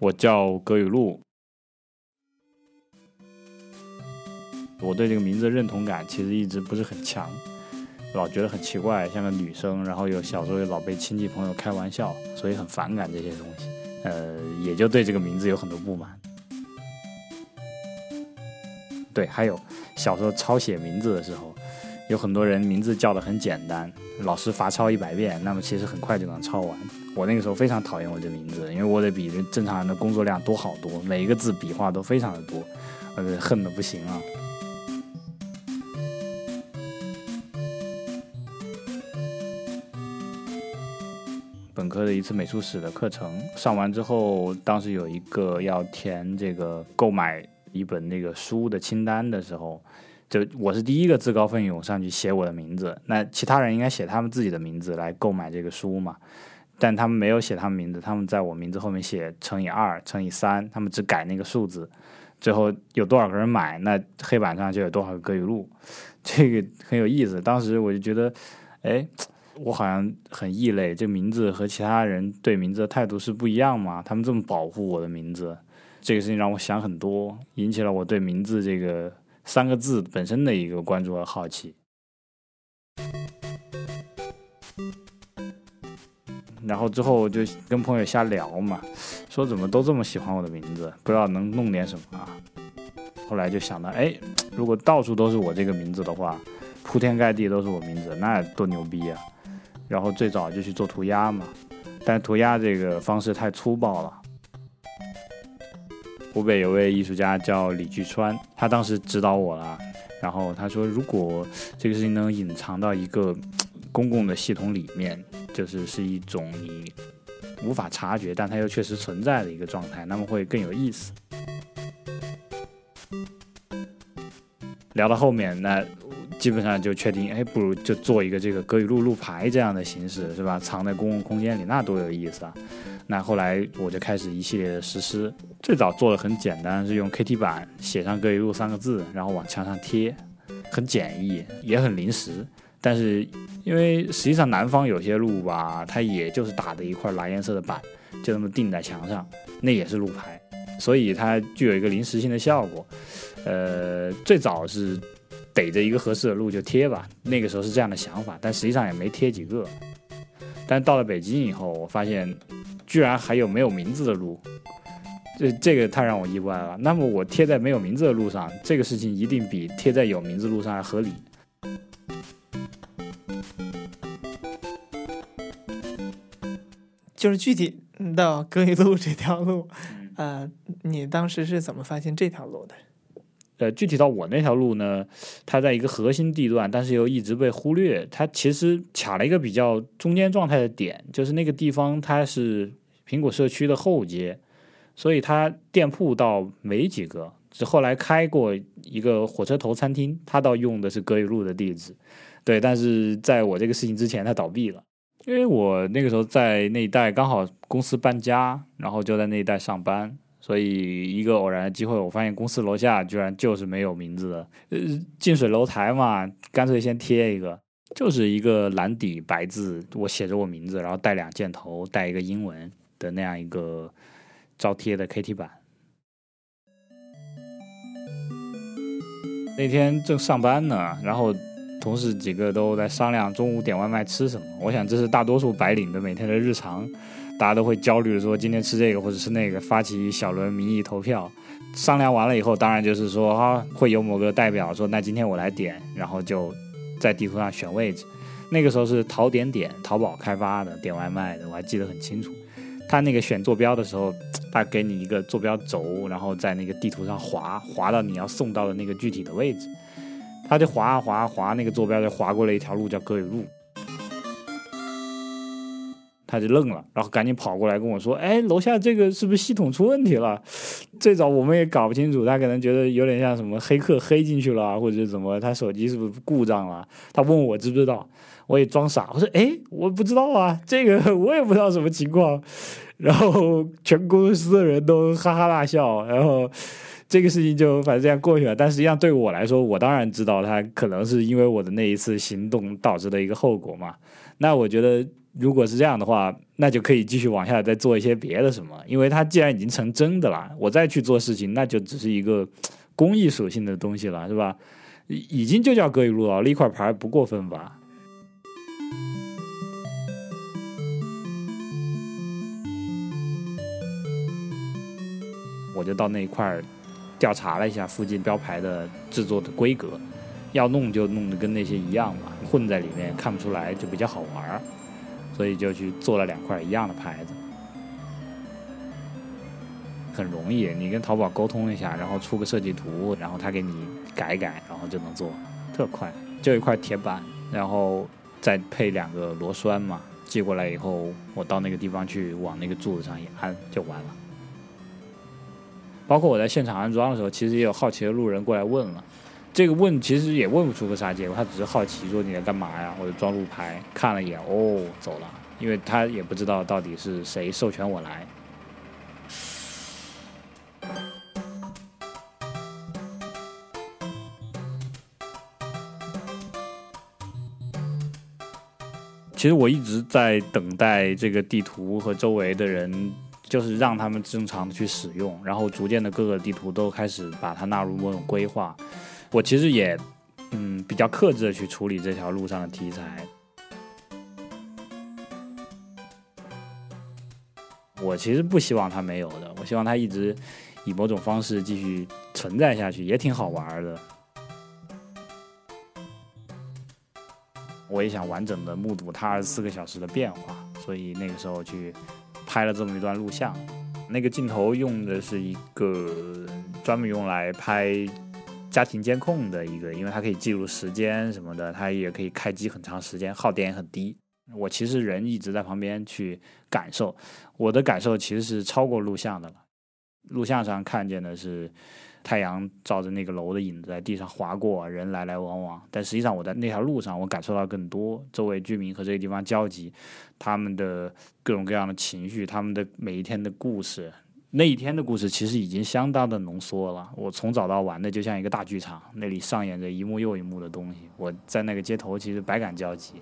我叫葛雨露，我对这个名字认同感其实一直不是很强，老觉得很奇怪，像个女生，然后有小时候又老被亲戚朋友开玩笑，所以很反感这些东西，呃，也就对这个名字有很多不满。对，还有小时候抄写名字的时候，有很多人名字叫的很简单，老师罚抄一百遍，那么其实很快就能抄完。我那个时候非常讨厌我这名字，因为我得比正常人的工作量多好多，每一个字笔画都非常的多，呃，恨的不行啊。本科的一次美术史的课程上完之后，当时有一个要填这个购买一本那个书的清单的时候，就我是第一个自告奋勇上去写我的名字，那其他人应该写他们自己的名字来购买这个书嘛。但他们没有写他们名字，他们在我名字后面写乘以二、乘以三，他们只改那个数字，最后有多少个人买，那黑板上就有多少个歌语录，这个很有意思。当时我就觉得，哎，我好像很异类，这名字和其他人对名字的态度是不一样嘛？他们这么保护我的名字，这个事情让我想很多，引起了我对名字这个三个字本身的一个关注和好奇。然后之后就跟朋友瞎聊嘛，说怎么都这么喜欢我的名字，不知道能弄点什么啊。后来就想到，哎，如果到处都是我这个名字的话，铺天盖地都是我名字，那多牛逼啊！然后最早就去做涂鸦嘛，但涂鸦这个方式太粗暴了。湖北有位艺术家叫李巨川，他当时指导我了，然后他说，如果这个事情能隐藏到一个公共的系统里面。就是是一种你无法察觉，但它又确实存在的一个状态，那么会更有意思。聊到后面，那基本上就确定，哎，不如就做一个这个格语录录牌这样的形式，是吧？藏在公共空间里，那多有意思啊！那后来我就开始一系列的实施，最早做的很简单，是用 KT 板写上“各一路”三个字，然后往墙上贴，很简易，也很临时。但是，因为实际上南方有些路吧，它也就是打的一块蓝颜色的板，就那么钉在墙上，那也是路牌，所以它具有一个临时性的效果。呃，最早是逮着一个合适的路就贴吧，那个时候是这样的想法，但实际上也没贴几个。但到了北京以后，我发现居然还有没有名字的路，这这个太让我意外了。那么我贴在没有名字的路上，这个事情一定比贴在有名字路上还合理。就是具体到歌一路这条路，呃，你当时是怎么发现这条路的？呃，具体到我那条路呢，它在一个核心地段，但是又一直被忽略。它其实卡了一个比较中间状态的点，就是那个地方它是苹果社区的后街，所以它店铺倒没几个。只后来开过一个火车头餐厅，它倒用的是歌一路的地址，对。但是在我这个事情之前，它倒闭了。因为我那个时候在那一带刚好公司搬家，然后就在那一带上班，所以一个偶然的机会，我发现公司楼下居然就是没有名字的，呃，近水楼台嘛，干脆先贴一个，就是一个蓝底白字，我写着我名字，然后带两箭头，带一个英文的那样一个招贴的 KT 板。那天正上班呢，然后。同事几个都在商量中午点外卖吃什么。我想这是大多数白领的每天的日常，大家都会焦虑的说今天吃这个或者是那个，发起一小轮民意投票。商量完了以后，当然就是说啊，会有某个代表说那今天我来点，然后就在地图上选位置。那个时候是淘点点淘宝开发的点外卖的，我还记得很清楚。他那个选坐标的时候，他给你一个坐标轴，然后在那个地图上划划到你要送到的那个具体的位置。他就划啊划啊划，那个坐标就划过了一条路，叫歌雨路。他就愣了，然后赶紧跑过来跟我说：“哎，楼下这个是不是系统出问题了？” 最早我们也搞不清楚，他可能觉得有点像什么黑客黑进去了，或者怎么，他手机是不是故障了？他问我知不知道，我也装傻，我说：“哎，我不知道啊，这个 我也不知道什么情况。”然后全公司的人都哈哈大笑，然后这个事情就反正这样过去了。但实际上对我来说，我当然知道他可能是因为我的那一次行动导致的一个后果嘛。那我觉得。如果是这样的话，那就可以继续往下再做一些别的什么，因为它既然已经成真的了，我再去做事情，那就只是一个公益属性的东西了，是吧？已经就叫格雨路了，立块牌不过分吧？我就到那一块调查了一下附近标牌的制作的规格，要弄就弄得跟那些一样嘛，混在里面看不出来，就比较好玩儿。所以就去做了两块一样的牌子，很容易。你跟淘宝沟通一下，然后出个设计图，然后他给你改改，然后就能做，特快。就一块铁板，然后再配两个螺栓嘛。寄过来以后，我到那个地方去，往那个柱子上一安就完了。包括我在现场安装的时候，其实也有好奇的路人过来问了。这个问其实也问不出个啥结果，他只是好奇说你在干嘛呀？或者装路牌，看了一眼，哦，走了，因为他也不知道到底是谁授权我来。其实我一直在等待这个地图和周围的人，就是让他们正常的去使用，然后逐渐的各个地图都开始把它纳入某种规划。我其实也，嗯，比较克制的去处理这条路上的题材。我其实不希望它没有的，我希望它一直以某种方式继续存在下去，也挺好玩的。我也想完整的目睹它二十四个小时的变化，所以那个时候去拍了这么一段录像。那个镜头用的是一个专门用来拍。家庭监控的一个，因为它可以记录时间什么的，它也可以开机很长时间，耗电也很低。我其实人一直在旁边去感受，我的感受其实是超过录像的了。录像上看见的是太阳照着那个楼的影子在地上划过，人来来往往。但实际上我在那条路上，我感受到更多周围居民和这个地方交集，他们的各种各样的情绪，他们的每一天的故事。那一天的故事其实已经相当的浓缩了。我从早到晚的就像一个大剧场，那里上演着一幕又一幕的东西。我在那个街头其实百感交集，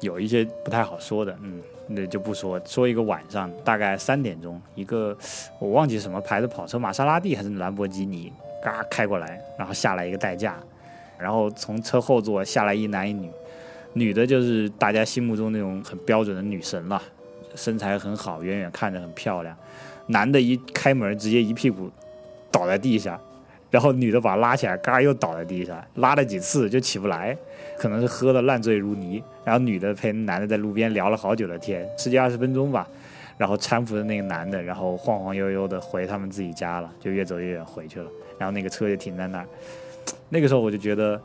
有一些不太好说的，嗯，那就不说。说一个晚上，大概三点钟，一个我忘记什么牌子跑车，玛莎拉蒂还是兰博基尼，嘎开过来，然后下来一个代驾。然后从车后座下来一男一女，女的就是大家心目中那种很标准的女神了，身材很好，远远看着很漂亮。男的一开门直接一屁股倒在地下，然后女的把他拉起来，嘎又倒在地上，拉了几次就起不来，可能是喝的烂醉如泥。然后女的陪男的在路边聊了好久的天，十几二十分钟吧，然后搀扶着那个男的，然后晃晃悠悠的回他们自己家了，就越走越远回去了。然后那个车就停在那儿。那个时候我就觉得，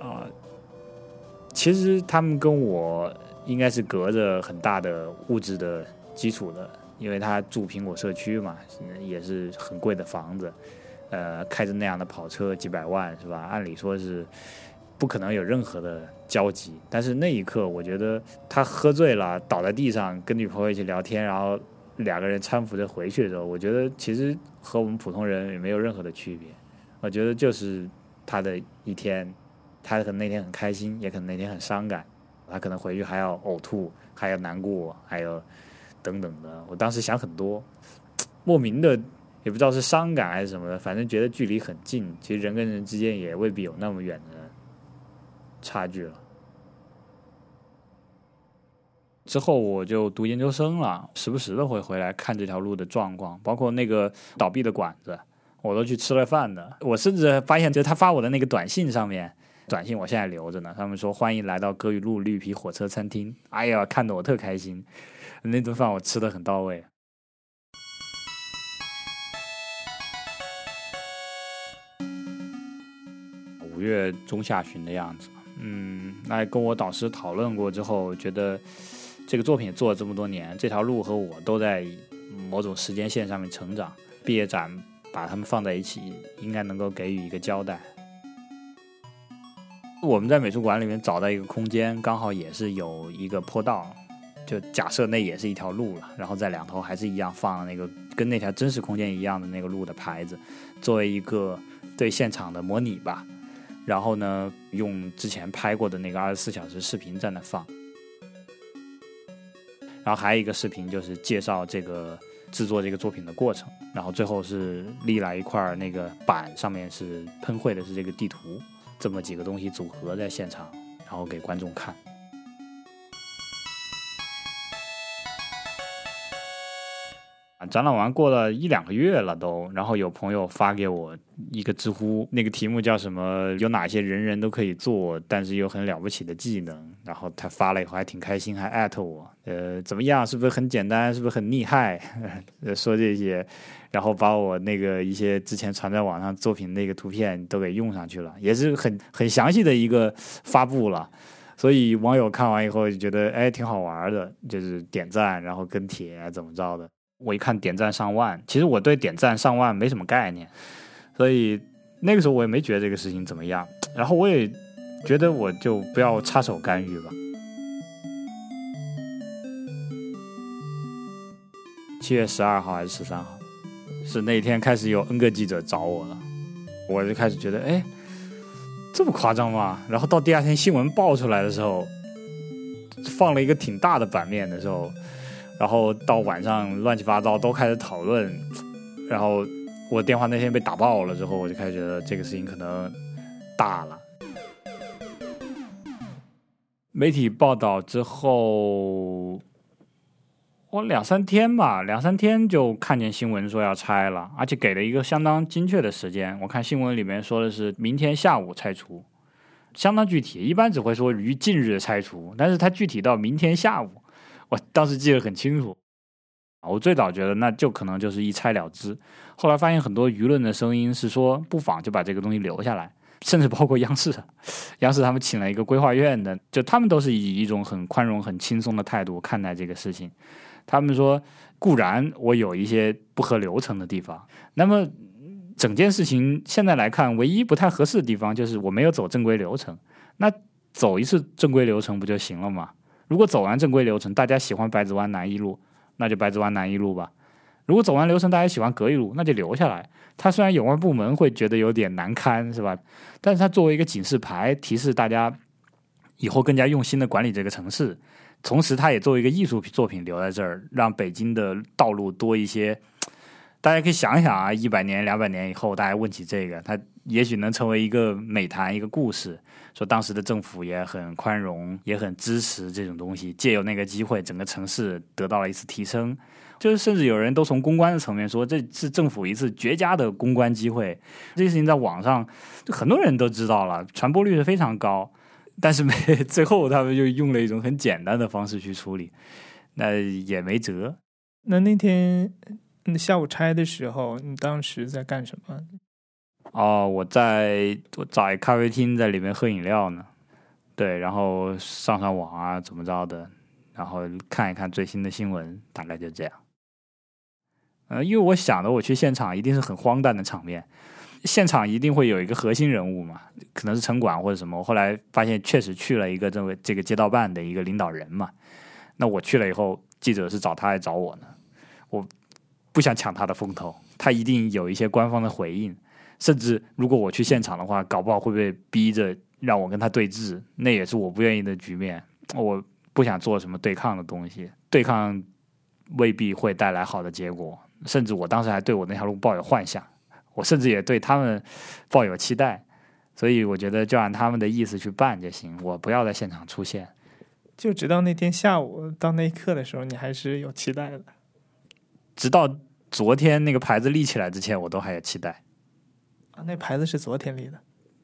啊，其实他们跟我应该是隔着很大的物质的基础的，因为他住苹果社区嘛，也是很贵的房子，呃，开着那样的跑车几百万是吧？按理说是不可能有任何的交集。但是那一刻，我觉得他喝醉了，倒在地上跟女朋友一起聊天，然后两个人搀扶着回去的时候，我觉得其实和我们普通人也没有任何的区别。我觉得就是。他的一天，他可能那天很开心，也可能那天很伤感，他可能回去还要呕吐，还要难过，还有等等的。我当时想很多，莫名的也不知道是伤感还是什么的，反正觉得距离很近。其实人跟人之间也未必有那么远的差距了。之后我就读研究生了，时不时的会回来看这条路的状况，包括那个倒闭的馆子。我都去吃了饭的，我甚至发现，就他发我的那个短信上面，短信我现在留着呢。他们说欢迎来到歌雨路绿皮火车餐厅，哎呀，看得我特开心，那顿饭我吃的很到位。五月中下旬的样子。嗯，那跟我导师讨论过之后，觉得这个作品做了这么多年，这条路和我都在某种时间线上面成长。毕业展把他们放在一起，应该能够给予一个交代。我们在美术馆里面找到一个空间，刚好也是有一个坡道，就假设那也是一条路了，然后在两头还是一样放那个跟那条真实空间一样的那个路的牌子，作为一个对现场的模拟吧。然后呢，用之前拍过的那个二十四小时视频在那放。然后还有一个视频就是介绍这个制作这个作品的过程，然后最后是立来一块那个板，上面是喷绘的是这个地图。这么几个东西组合在现场，然后给观众看。展览完过了一两个月了都，然后有朋友发给我一个知乎，那个题目叫什么？有哪些人人都可以做，但是又很了不起的技能？然后他发了以后还挺开心，还艾特我，呃，怎么样？是不是很简单？是不是很厉害？说这些。然后把我那个一些之前传在网上作品那个图片都给用上去了，也是很很详细的一个发布了，所以网友看完以后就觉得哎挺好玩的，就是点赞然后跟帖怎么着的。我一看点赞上万，其实我对点赞上万没什么概念，所以那个时候我也没觉得这个事情怎么样。然后我也觉得我就不要插手干预吧。七月十二号还是十三号？是那天开始有 N 个记者找我了，我就开始觉得，哎，这么夸张吗？然后到第二天新闻爆出来的时候，放了一个挺大的版面的时候，然后到晚上乱七八糟都开始讨论，然后我电话那天被打爆了之后，我就开始觉得这个事情可能大了。媒体报道之后。我两三天吧，两三天就看见新闻说要拆了，而且给了一个相当精确的时间。我看新闻里面说的是明天下午拆除，相当具体。一般只会说于近日拆除，但是它具体到明天下午，我当时记得很清楚。我最早觉得那就可能就是一拆了之，后来发现很多舆论的声音是说不妨就把这个东西留下来，甚至包括央视，央视他们请了一个规划院的，就他们都是以一种很宽容、很轻松的态度看待这个事情。他们说，固然我有一些不合流程的地方，那么整件事情现在来看，唯一不太合适的地方就是我没有走正规流程。那走一次正规流程不就行了吗？如果走完正规流程，大家喜欢白子湾南一路，那就白子湾南一路吧。如果走完流程，大家喜欢隔一路，那就留下来。它虽然有关部门会觉得有点难堪，是吧？但是它作为一个警示牌，提示大家以后更加用心的管理这个城市。同时，它也作为一个艺术作品留在这儿，让北京的道路多一些。大家可以想一想啊，一百年、两百年以后，大家问起这个，它也许能成为一个美谈、一个故事。说当时的政府也很宽容，也很支持这种东西。借由那个机会，整个城市得到了一次提升。就是甚至有人都从公关的层面说，这是政府一次绝佳的公关机会。这件事情在网上很多人都知道了，传播率是非常高。但是没 最后，他们就用了一种很简单的方式去处理，那也没辙。那那天下午拆的时候，你当时在干什么？哦，我在我找一咖啡厅，在里面喝饮料呢。对，然后上上网啊，怎么着的，然后看一看最新的新闻，大概就这样。呃，因为我想的，我去现场一定是很荒诞的场面。现场一定会有一个核心人物嘛，可能是城管或者什么。我后来发现确实去了一个这个这个街道办的一个领导人嘛。那我去了以后，记者是找他来找我呢。我不想抢他的风头，他一定有一些官方的回应。甚至如果我去现场的话，搞不好会被逼着让我跟他对峙，那也是我不愿意的局面。我不想做什么对抗的东西，对抗未必会带来好的结果。甚至我当时还对我那条路抱有幻想。我甚至也对他们抱有期待，所以我觉得就按他们的意思去办就行，我不要在现场出现。就直到那天下午到那一刻的时候，你还是有期待的。直到昨天那个牌子立起来之前，我都还有期待。那牌子是昨天立的。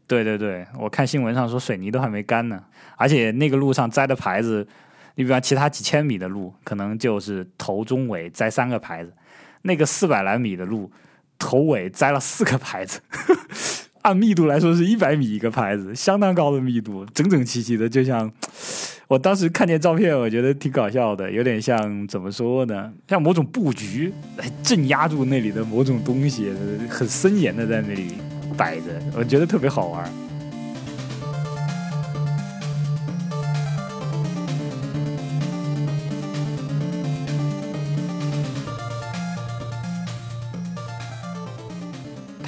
对对对，我看新闻上说水泥都还没干呢，而且那个路上摘的牌子，你比方其他几千米的路，可能就是头中尾摘三个牌子，那个四百来米的路。头尾摘了四个牌子，按密度来说是一百米一个牌子，相当高的密度，整整齐齐的，就像我当时看见照片，我觉得挺搞笑的，有点像怎么说呢？像某种布局来镇压住那里的某种东西，很森严的在那里摆着，我觉得特别好玩。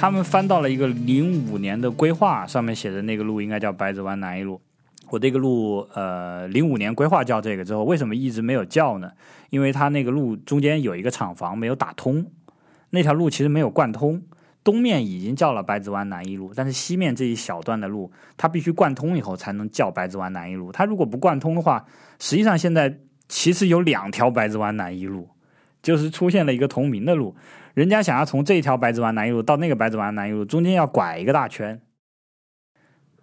他们翻到了一个零五年的规划，上面写的那个路应该叫白子湾南一路。我这个路，呃，零五年规划叫这个之后，为什么一直没有叫呢？因为它那个路中间有一个厂房没有打通，那条路其实没有贯通。东面已经叫了白子湾南一路，但是西面这一小段的路，它必须贯通以后才能叫白子湾南一路。它如果不贯通的话，实际上现在其实有两条白子湾南一路，就是出现了一个同名的路。人家想要从这条白子湾南一路到那个白子湾南一路，中间要拐一个大圈。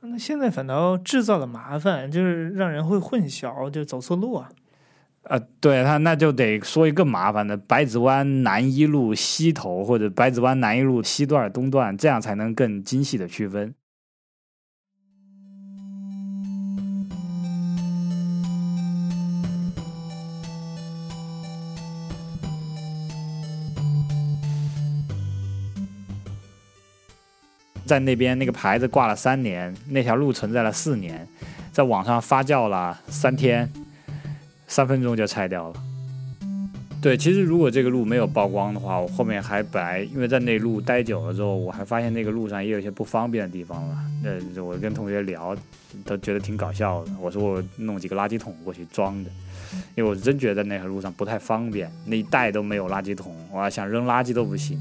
那现在反倒制造了麻烦，就是让人会混淆，就走错路啊。呃，对他那就得说一个麻烦的白子湾南一路西头，或者白子湾南一路西段、东段，这样才能更精细的区分。在那边那个牌子挂了三年，那条路存在了四年，在网上发酵了三天，三分钟就拆掉了。对，其实如果这个路没有曝光的话，我后面还本来因为在那路待久了之后，我还发现那个路上也有一些不方便的地方了。呃，我跟同学聊，都觉得挺搞笑的。我说我弄几个垃圾桶过去装着，因为我真觉得那条路上不太方便，那一带都没有垃圾桶，我想扔垃圾都不行。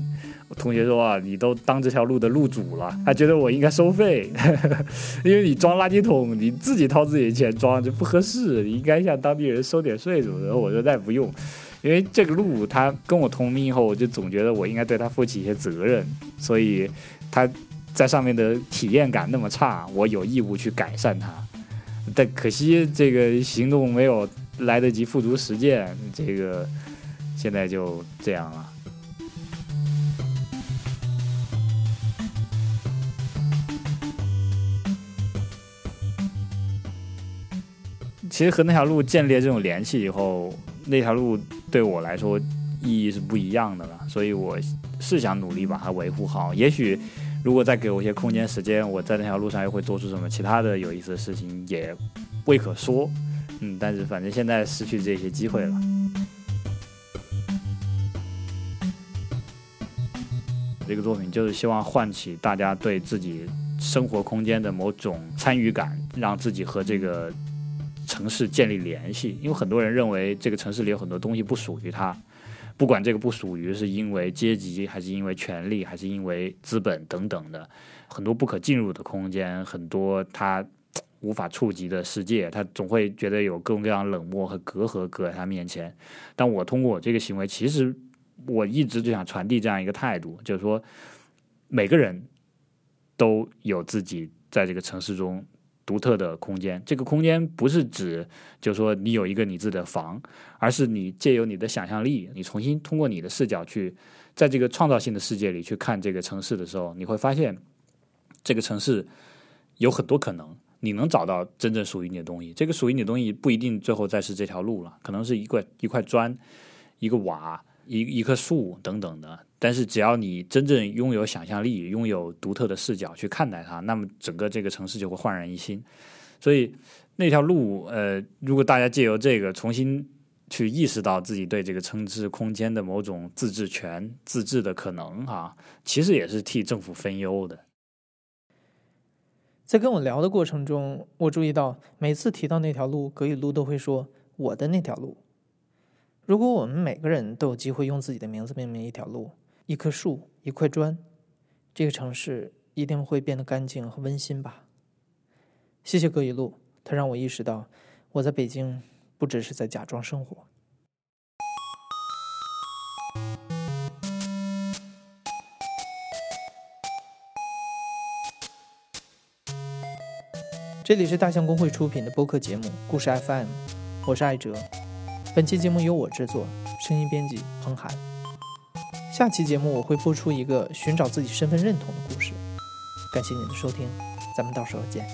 我同学说啊，你都当这条路的路主了，他觉得我应该收费，因为你装垃圾桶，你自己掏自己的钱装就不合适，你应该向当地人收点税什么的。我说那不用，因为这个路他跟我同名以后，我就总觉得我应该对他负起一些责任，所以他在上面的体验感那么差，我有义务去改善它。但可惜这个行动没有来得及付诸实践，这个现在就这样了。其实和那条路建立这种联系以后，那条路对我来说意义是不一样的了。所以我是想努力把它维护好。也许如果再给我一些空间时间，我在那条路上又会做出什么其他的有意思的事情，也未可说。嗯，但是反正现在失去这些机会了。这个作品就是希望唤起大家对自己生活空间的某种参与感，让自己和这个。城市建立联系，因为很多人认为这个城市里有很多东西不属于他，不管这个不属于是因为阶级，还是因为权力，还是因为资本等等的，很多不可进入的空间，很多他无法触及的世界，他总会觉得有各种各样冷漠和隔阂隔在他面前。但我通过我这个行为，其实我一直就想传递这样一个态度，就是说每个人都有自己在这个城市中。独特的空间，这个空间不是指，就是说你有一个你自己的房，而是你借由你的想象力，你重新通过你的视角去，在这个创造性的世界里去看这个城市的时候，你会发现，这个城市有很多可能，你能找到真正属于你的东西。这个属于你的东西不一定最后再是这条路了，可能是一块一块砖，一个瓦。一一棵树等等的，但是只要你真正拥有想象力，拥有独特的视角去看待它，那么整个这个城市就会焕然一新。所以那条路，呃，如果大家借由这个重新去意识到自己对这个城市空间的某种自治权、自治的可能，哈，其实也是替政府分忧的。在跟我聊的过程中，我注意到每次提到那条路，葛雨露都会说“我的那条路”。如果我们每个人都有机会用自己的名字命名一条路、一棵树、一块砖，这个城市一定会变得干净和温馨吧。谢谢葛雨露，他让我意识到我在北京不只是在假装生活。这里是大象公会出品的播客节目《故事 FM》，我是艾哲。本期节目由我制作，声音编辑彭涵。下期节目我会播出一个寻找自己身份认同的故事。感谢您的收听，咱们到时候见。